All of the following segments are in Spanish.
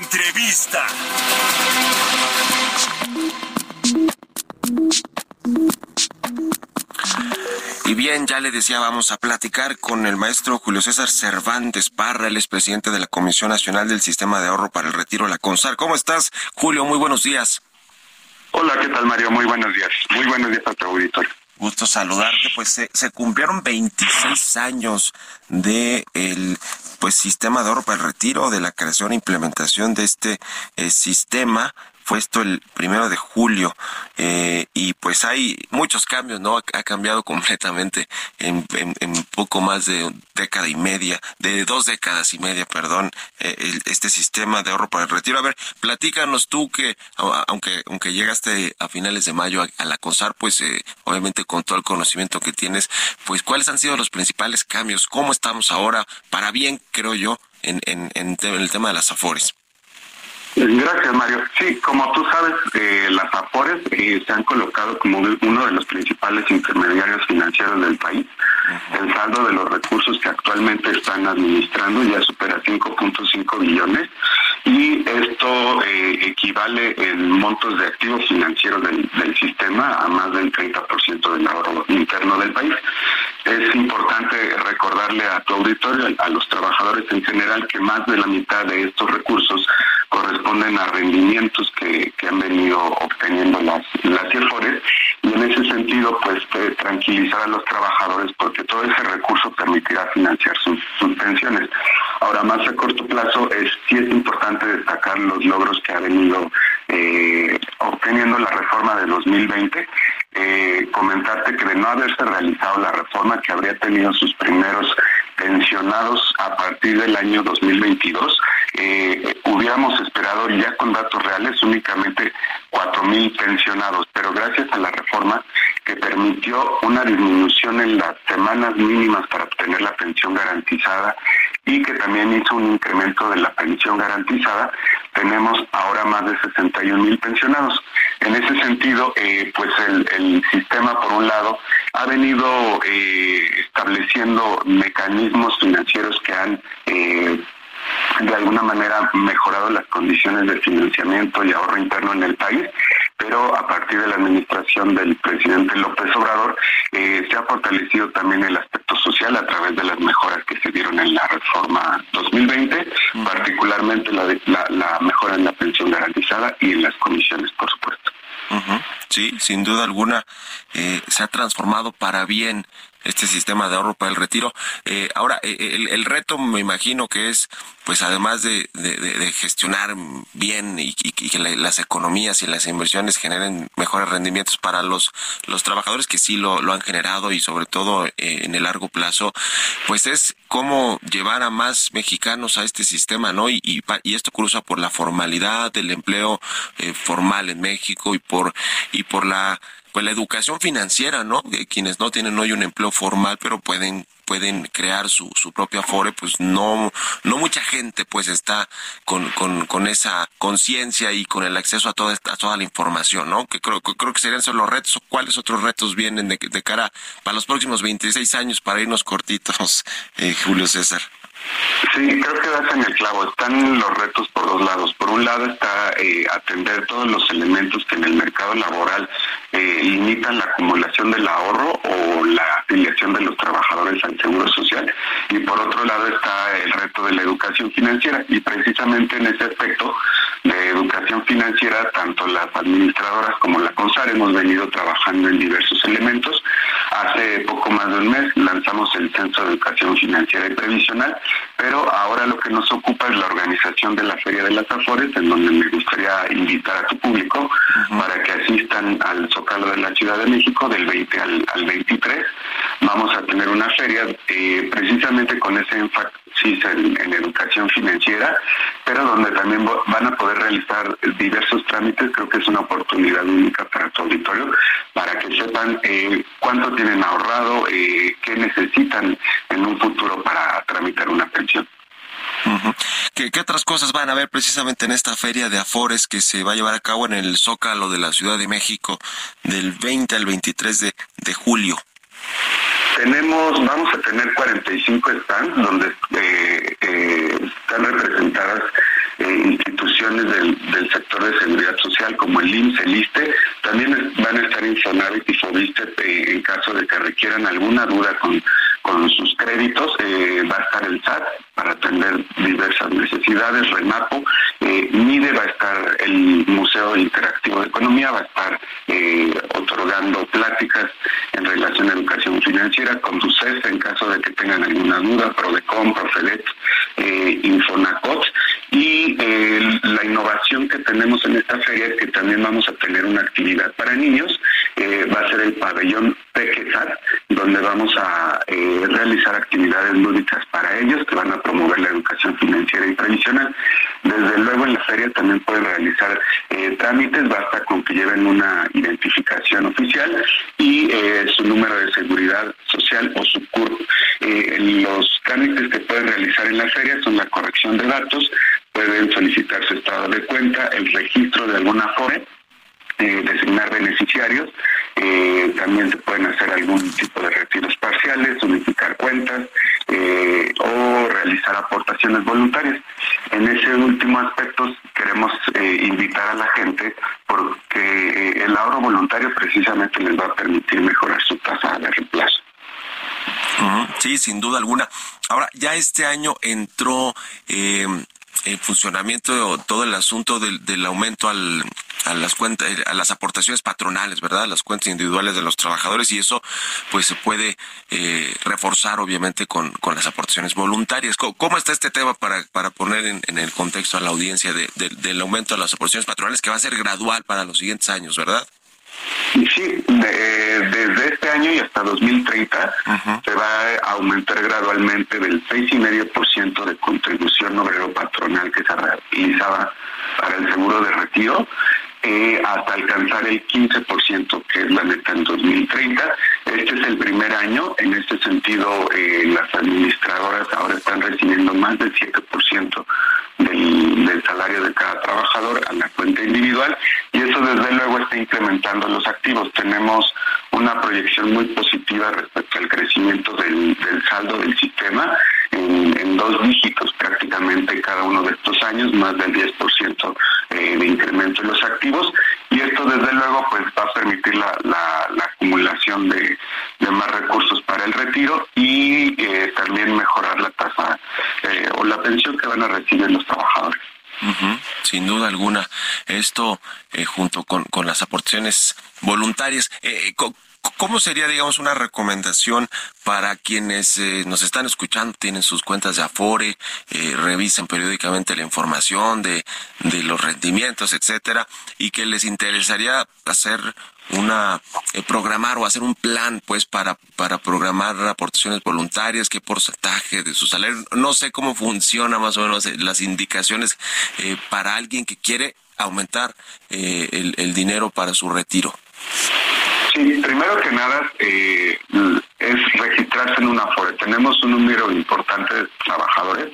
Entrevista. Y bien, ya le decía, vamos a platicar con el maestro Julio César Cervantes Parra, el presidente de la Comisión Nacional del Sistema de Ahorro para el Retiro, la CONSAR. ¿Cómo estás, Julio? Muy buenos días. Hola, ¿qué tal, Mario? Muy buenos días. Muy buenos días a tu auditorio. Gusto saludarte. Pues se, se cumplieron 26 años de el pues sistema de ahorro para el retiro, de la creación e implementación de este eh, sistema fue esto el primero de julio eh, y pues hay muchos cambios, ¿no? Ha, cambiado completamente en, en, en, poco más de década y media, de dos décadas y media, perdón, eh, el, este sistema de ahorro para el retiro. A ver, platícanos tú que aunque aunque llegaste a finales de mayo a, a la CONSAR, pues eh, obviamente con todo el conocimiento que tienes, pues cuáles han sido los principales cambios, cómo estamos ahora, para bien, creo yo, en, en, en el tema de las afores. Gracias, Mario. Sí, como tú sabes, eh, las AFORES eh, se han colocado como uno de los principales intermediarios financieros del país. El saldo de los recursos que actualmente están administrando ya supera 5.5 billones y esto eh, equivale en montos de activos financieros del, del sistema a más del 30% del ahorro interno del país. Es importante recordarle a tu auditorio, a los trabajadores en general, que más de la mitad de estos recursos corresponden a rendimientos que, han venido obteniendo las, las IFORES y en ese sentido pues eh, tranquilizar a los trabajadores porque todo ese recurso permitirá financiar sus, sus pensiones. Ahora más a corto plazo es sí es importante destacar los logros que ha venido eh, obteniendo la reforma de 2020 eh, comentarte que de no haberse realizado la reforma que habría tenido sus primeros pensionados a partir del año 2022, eh, hubiéramos esperado ya con datos reales únicamente cuatro mil pensionados, pero gracias a la reforma que permitió una disminución en las semanas mínimas para obtener la pensión garantizada y que también hizo un incremento de la pensión garantizada, tenemos ahora más de 61 mil pensionados. En ese sentido, eh, pues el, el, sistema, por un lado, ha venido eh, estableciendo mecanismos financieros que han eh, de alguna manera mejorado las condiciones de financiamiento y ahorro interno en el país, pero a partir de la administración del presidente López Obrador eh, se ha fortalecido también el aspecto social a través de las mejoras que se dieron en la reforma 2020, uh -huh. particularmente la, de, la, la, mejora en la pensión garantizada y en las comisiones, por supuesto. Uh -huh. Sí, sin duda alguna eh, se ha transformado para bien este sistema de ahorro para el retiro. Eh, ahora, el, el, reto me imagino que es, pues además de, de, de gestionar bien y, que la, las economías y las inversiones generen mejores rendimientos para los, los trabajadores que sí lo, lo han generado y sobre todo eh, en el largo plazo, pues es cómo llevar a más mexicanos a este sistema, ¿no? Y, y, y esto cruza por la formalidad del empleo eh, formal en México y por, y por la pues la educación financiera, ¿no? De quienes no tienen hoy un empleo formal, pero pueden pueden crear su, su propia fore, pues no, no mucha gente pues está con, con, con esa conciencia y con el acceso a toda esta, a toda la información, ¿no? Que creo, creo que serían esos los retos, cuáles otros retos vienen de, de cara para los próximos 26 años para irnos cortitos, eh, Julio César. Sí, creo que das en el clavo. Están los retos por dos lados. Por un lado está eh, atender todos los elementos que en el mercado laboral eh, limitan la acumulación del ahorro o la afiliación de los trabajadores al seguro social. Y por otro lado está el reto de la educación financiera. Y precisamente en ese aspecto de educación financiera, tanto las administradoras como la CONSAR hemos venido trabajando en diversos elementos. Hace poco más de un el Censo de Educación Financiera y Previsional pero ahora lo que nos ocupa es la organización de la Feria de las Afores, en donde me gustaría invitar a tu público para que asistan al Zócalo de la Ciudad de México del 20 al, 23. Vamos a tener una feria eh, precisamente con ese énfasis en, en, educación financiera, pero donde también van a poder realizar diversos trámites. Creo que es una oportunidad única para tu auditorio, para que sepan eh, cuánto tienen ahorrado, eh, qué necesitan en un futuro para tramitar una pensión. ¿Qué, otras cosas van a ver precisamente en esta feria de Afores que se va a llevar a cabo en el Zócalo de la Ciudad de México del 20 al 23 de, de julio? Tenemos, vamos a tener 45 stands donde eh, eh, están representadas eh, instituciones del, sector de seguridad social como el IMSS, el ISTE, también van a estar Infonavit y Fobiste en caso de que requieran alguna duda con, con sus créditos, va a estar el SAT para atender diversas necesidades, MIDE va a estar el Museo Interactivo de Economía, va a estar otorgando pláticas en relación a educación financiera, con CES en caso de que tengan alguna duda, PRODECOM, PROFEDET, eh, Infonacot, y eh, la innovación que tenemos en esta feria es que también vamos a tener una actividad para niños, eh, va a ser el pabellón Pequezar, donde vamos a eh, realizar actividades lúdicas para ellos que van a promover la educación financiera y tradicional. Desde luego en la feria también pueden realizar trámites, basta con que lleven una identificación oficial y su número de seguridad social o su CURP. los trámites que pueden realizar en la feria son la corrección de datos, pueden solicitar su estado de cuenta, el registro de alguna FORE, eh, designar beneficiarios, eh, también se pueden hacer algún tipo de retiros parciales, unificar cuentas eh, o realizar aportaciones voluntarias. En ese último aspecto queremos invitar a la gente porque el ahorro voluntario precisamente les va a permitir mejorar su tasa de reemplazo. Sí, sin duda alguna. Ahora, ya este año entró eh, en funcionamiento todo el asunto del, del aumento al, a las cuentas, a las aportaciones patronales, ¿verdad? Las cuentas individuales de los trabajadores y eso pues se puede eh, reforzar obviamente con, con las aportaciones voluntarias. ¿Cómo, está este tema para, para poner en, en el contexto a la audiencia de, del aumento de las aportaciones patronales que va a ser gradual para los siguientes años, ¿verdad? Sí, desde este año y hasta 2030 se va a aumentar gradualmente del 6,5% de contribución obrero patronal que se realizaba para el seguro de retiro eh, hasta alcanzar el 15%, que es la meta en 2030. Este es el primer año. En este sentido, eh, las administradoras ahora están recibiendo más del 7% del, salario de cada trabajador a la cuenta individual y eso desde luego está incrementando los activos. Tenemos una proyección muy positiva respecto al crecimiento del, saldo del sistema en, dos dígitos prácticamente cada uno de estos años, más del 10% eh, de incremento en los activos y esto desde luego pues va a permitir la, acumulación de, más recursos para el retiro y eh, también mejorar la tasa eh, o la pensión que van a recibir los trabajadores. sin duda alguna. Esto junto con, con las aportaciones voluntarias. Eh, ¿Cómo sería, digamos, una recomendación para quienes eh, nos están escuchando, tienen sus cuentas de Afore, eh, revisan periódicamente la información de, de los rendimientos, etcétera, y que les interesaría hacer una eh, programar o hacer un plan pues para para programar aportaciones voluntarias qué porcentaje de su salario no sé cómo funciona más o menos las indicaciones para alguien que quiere aumentar el, el dinero para su retiro Sí, primero que nada eh, es registrarse en una FORE. Tenemos un número importante de trabajadores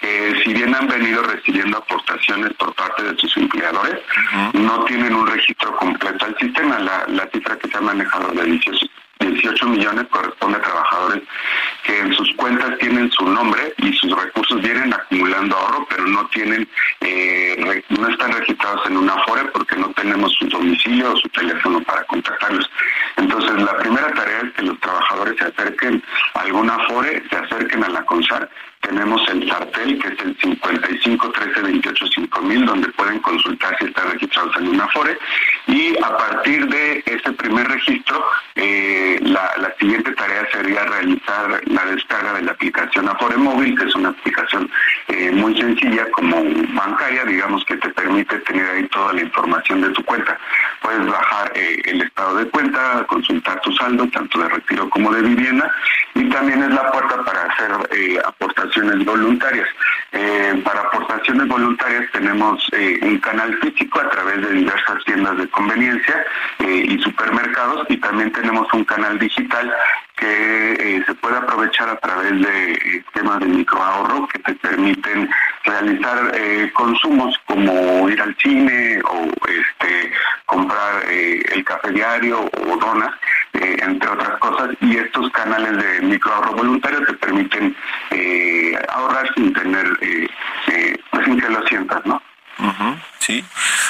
que si bien han venido recibiendo aportaciones por parte de sus empleadores, no tienen un registro completo al sistema. La, cifra que se ha manejado de 18 millones corresponde a trabajadores que en sus cuentas tienen su nombre y sus recursos vienen acumulando ahorro, pero no tienen, eh, no están registrados en una FORE porque no tenemos su domicilio o su teléfono para contactarlos. Entonces, la primera tarea es que los trabajadores se acerquen a alguna FORE, se acerquen a la CONSAR tenemos el sartel, que es el 55 13 28 5000, donde pueden consultar si están registrados en una FORE. Y a partir de ese primer registro, eh, la, siguiente tarea sería realizar la descarga de la aplicación Afore Móvil, que es una aplicación eh, muy sencilla como bancaria, digamos que te permite tener ahí toda la información de tu cuenta. Puedes bajar eh, el estado de cuenta, consultar tu saldo, tanto de retiro como de vivienda, y también es la puerta para hacer aportaciones voluntarias. Eh, para aportaciones voluntarias tenemos eh, un canal físico a través de diversas tiendas de conveniencia eh, y supermercados y también tenemos un canal digital que se puede aprovechar a través de esquemas de microahorro que te permiten realizar consumos como ir al cine o este comprar el café diario o donas entre otras cosas, y estos canales de microahorro voluntario te permiten eh, ahorrar sin tener, eh, eh, pues sin que lo sientas, ¿no? sí,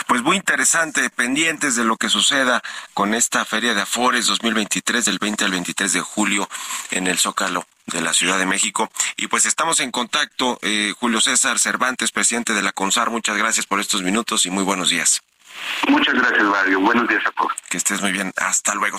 pues muy interesante, pendientes de lo que suceda con esta Feria de Afores 2023 del 20 al 23 de julio en el Zócalo de la Ciudad de México. Y pues estamos en contacto, Julio César Cervantes, presidente de la CONSAR, muchas gracias por estos minutos y muy buenos días. Muchas gracias, Mario. Buenos días a todos. Que estés muy bien. Hasta luego.